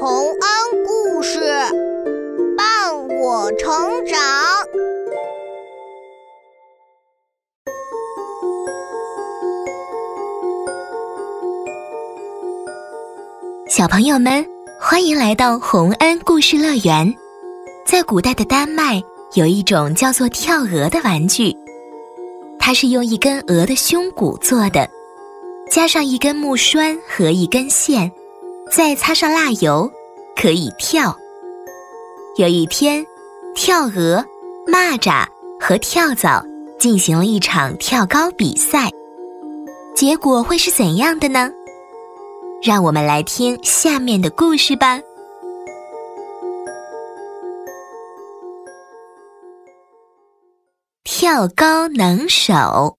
洪恩故事伴我成长。小朋友们，欢迎来到洪恩故事乐园。在古代的丹麦，有一种叫做跳鹅的玩具，它是用一根鹅的胸骨做的，加上一根木栓和一根线，再擦上蜡油，可以跳。有一天，跳鹅、蚂蚱和跳蚤进行了一场跳高比赛，结果会是怎样的呢？让我们来听下面的故事吧。跳高能手。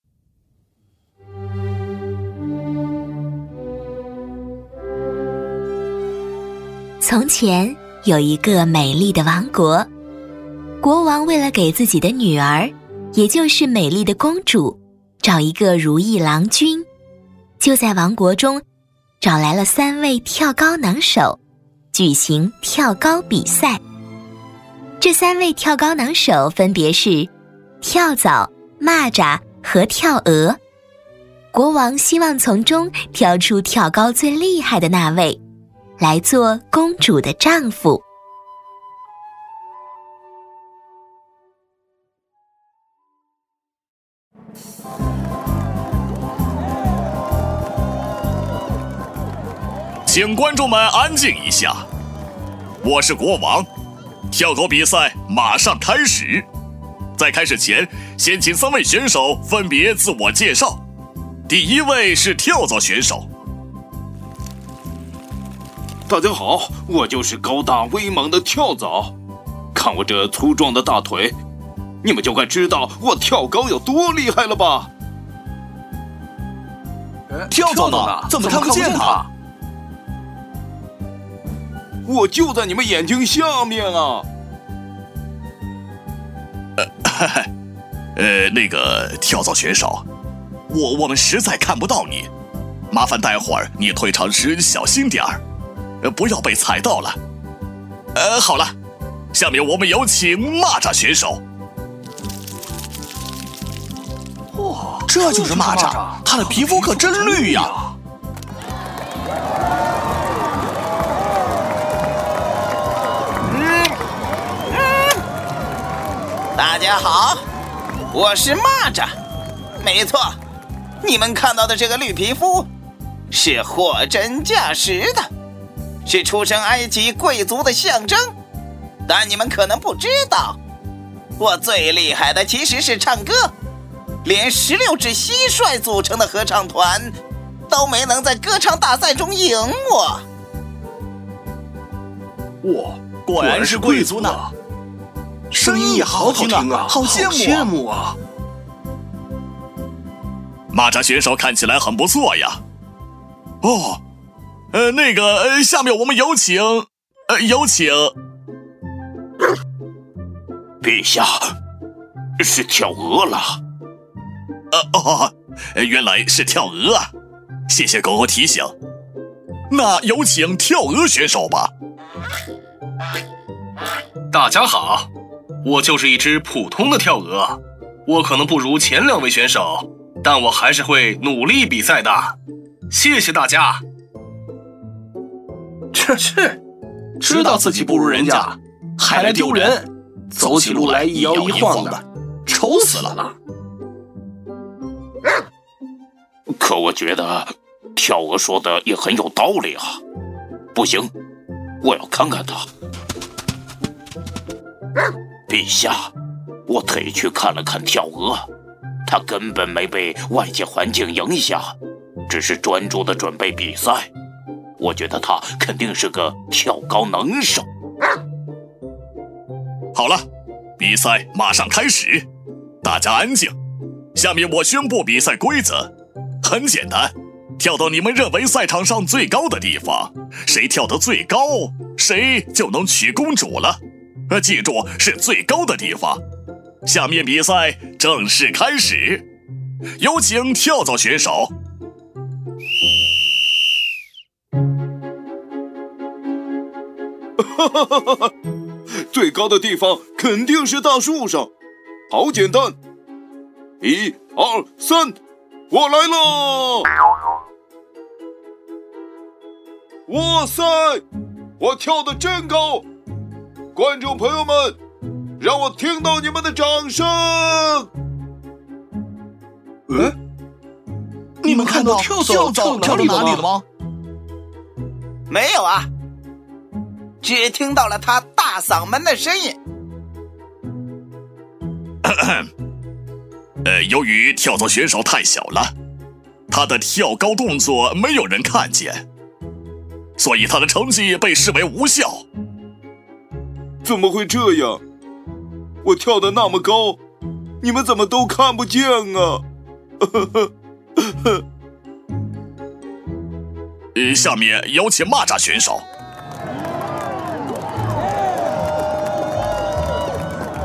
从前有一个美丽的王国，国王为了给自己的女儿，也就是美丽的公主，找一个如意郎君，就在王国中。找来了三位跳高能手，举行跳高比赛。这三位跳高能手分别是跳蚤、蚂蚱和跳鹅。国王希望从中挑出跳高最厉害的那位，来做公主的丈夫。请观众们安静一下，我是国王，跳高比赛马上开始。在开始前，先请三位选手分别自我介绍。第一位是跳蚤选手，大家好，我就是高大威猛的跳蚤。看我这粗壮的大腿，你们就该知道我跳高有多厉害了吧？跳蚤呢？怎么看不见他？我就在你们眼睛下面啊！呃，呃，那个跳蚤选手，我我们实在看不到你，麻烦待会儿你退场时小心点儿，呃，不要被踩到了。呃，好了，下面我们有请蚂蚱选手。哇，这就是蚂蚱，它的皮肤可真绿呀！大家好，我是蚂蚱。没错，你们看到的这个绿皮肤是货真价实的，是出生埃及贵族的象征。但你们可能不知道，我最厉害的其实是唱歌，连十六只蟋蟀组成的合唱团都没能在歌唱大赛中赢我。哇，果然是贵族呢！声音也好好听啊，好羡慕啊！蚂蚱选手看起来很不错呀。哦，呃，那个，呃，下面我们有请，呃，有请。陛下，是跳鹅了。呃哦，原来是跳鹅啊！谢谢狗狗提醒。那有请跳鹅选手吧。大家好。我就是一只普通的跳鹅，我可能不如前两位选手，但我还是会努力比赛的。谢谢大家。这是知道自己不如人家，还来丢人，走起路来一摇一晃的，丑死了。可我觉得跳鹅说的也很有道理啊！不行，我要看看他。陛下，我特意去看了看跳鹅，他根本没被外界环境影响，只是专注的准备比赛。我觉得他肯定是个跳高能手。好了，比赛马上开始，大家安静。下面我宣布比赛规则，很简单，跳到你们认为赛场上最高的地方，谁跳得最高，谁就能娶公主了。呃，记住是最高的地方。下面比赛正式开始，有请跳蚤选手。最高的地方肯定是大树上，好简单。一、二、三，我来了！哇塞，我跳的真高！观众朋友们，让我听到你们的掌声！嗯，你们看到跳蚤跳到哪里了吗？没有啊，只听到了他大嗓门的声音。呃，由于跳蚤选手太小了，他的跳高动作没有人看见，所以他的成绩被视为无效。怎么会这样？我跳的那么高，你们怎么都看不见啊？呃，下面有请蚂蚱选手。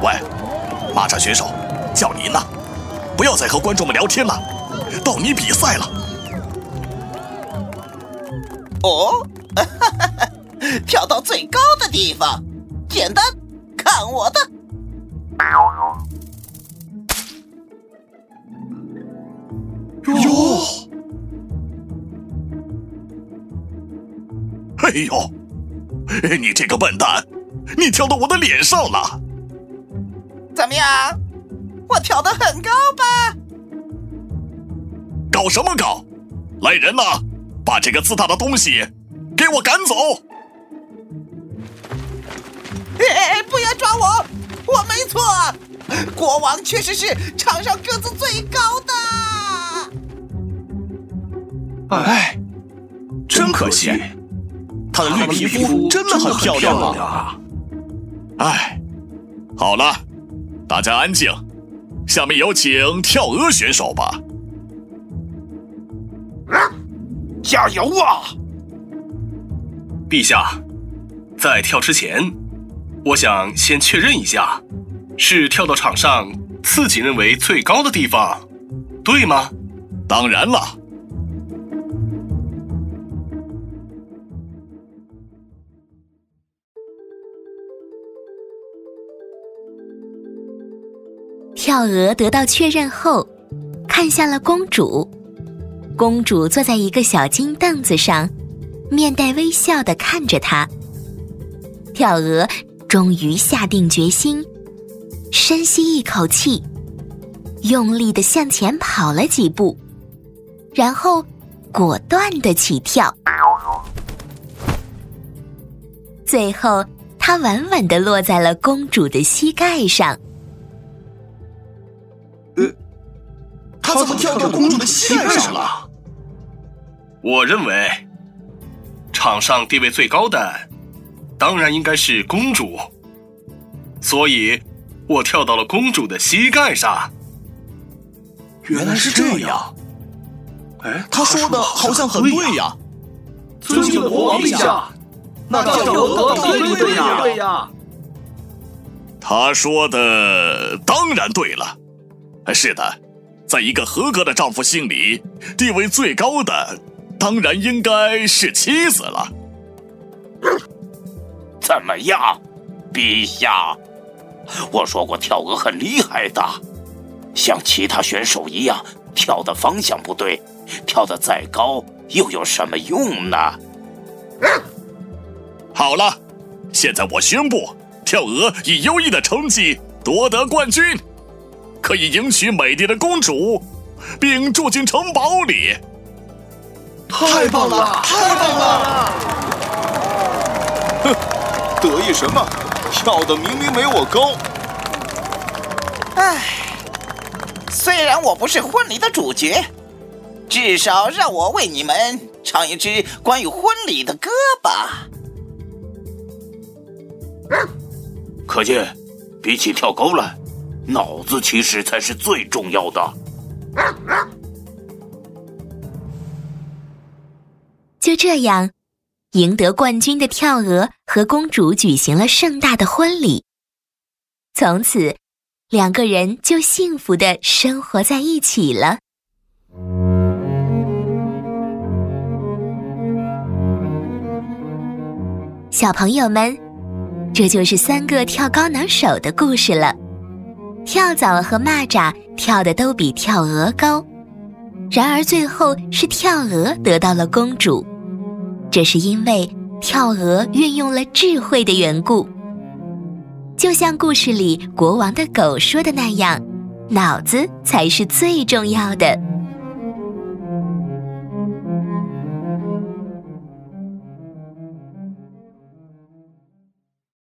喂，蚂蚱选手，叫您呢。不要再和观众们聊天了，到你比赛了。哦，跳到最高的地方，简单，看我的！哟，哎呦，你这个笨蛋，你跳到我的脸上了！怎么样？我跳得很高吧？搞什么搞？来人呐，把这个自大的东西给我赶走！哎，不要抓我！我没错，国王确实是场上个子最高的。哎，真可惜，他的绿皮肤真的很漂亮啊！哎，好了，大家安静。下面有请跳鹅选手吧。加油啊！陛下，在跳之前，我想先确认一下，是跳到场上自己认为最高的地方，对吗？当然了。跳鹅得到确认后，看向了公主。公主坐在一个小金凳子上，面带微笑的看着他。跳鹅终于下定决心，深吸一口气，用力的向前跑了几步，然后果断的起跳。最后，它稳稳的落在了公主的膝盖上。他怎么跳到公主的膝盖上了？我认为，场上地位最高的，当然应该是公主，所以我跳到了公主的膝盖上。原来是这样。哎，他说的好像很对呀。尊敬的国王陛下，那跳鹅对不对呀？他说的当然对了。是的。在一个合格的丈夫心里，地位最高的当然应该是妻子了。怎么样，陛下？我说过跳鹅很厉害的，像其他选手一样，跳的方向不对，跳的再高又有什么用呢？好了，现在我宣布，跳鹅以优异的成绩夺得冠军。可以迎娶美丽的公主，并住进城堡里。太棒了！太棒了！哼，得意什么？跳的明明没我高。唉，虽然我不是婚礼的主角，至少让我为你们唱一支关于婚礼的歌吧。可见，比起跳高来。脑子其实才是最重要的。就这样，赢得冠军的跳鹅和公主举行了盛大的婚礼。从此，两个人就幸福的生活在一起了。小朋友们。这就是三个跳高能手的故事了。跳蚤和蚂蚱跳的都比跳鹅高，然而最后是跳鹅得到了公主，这是因为跳鹅运用了智慧的缘故。就像故事里国王的狗说的那样，脑子才是最重要的。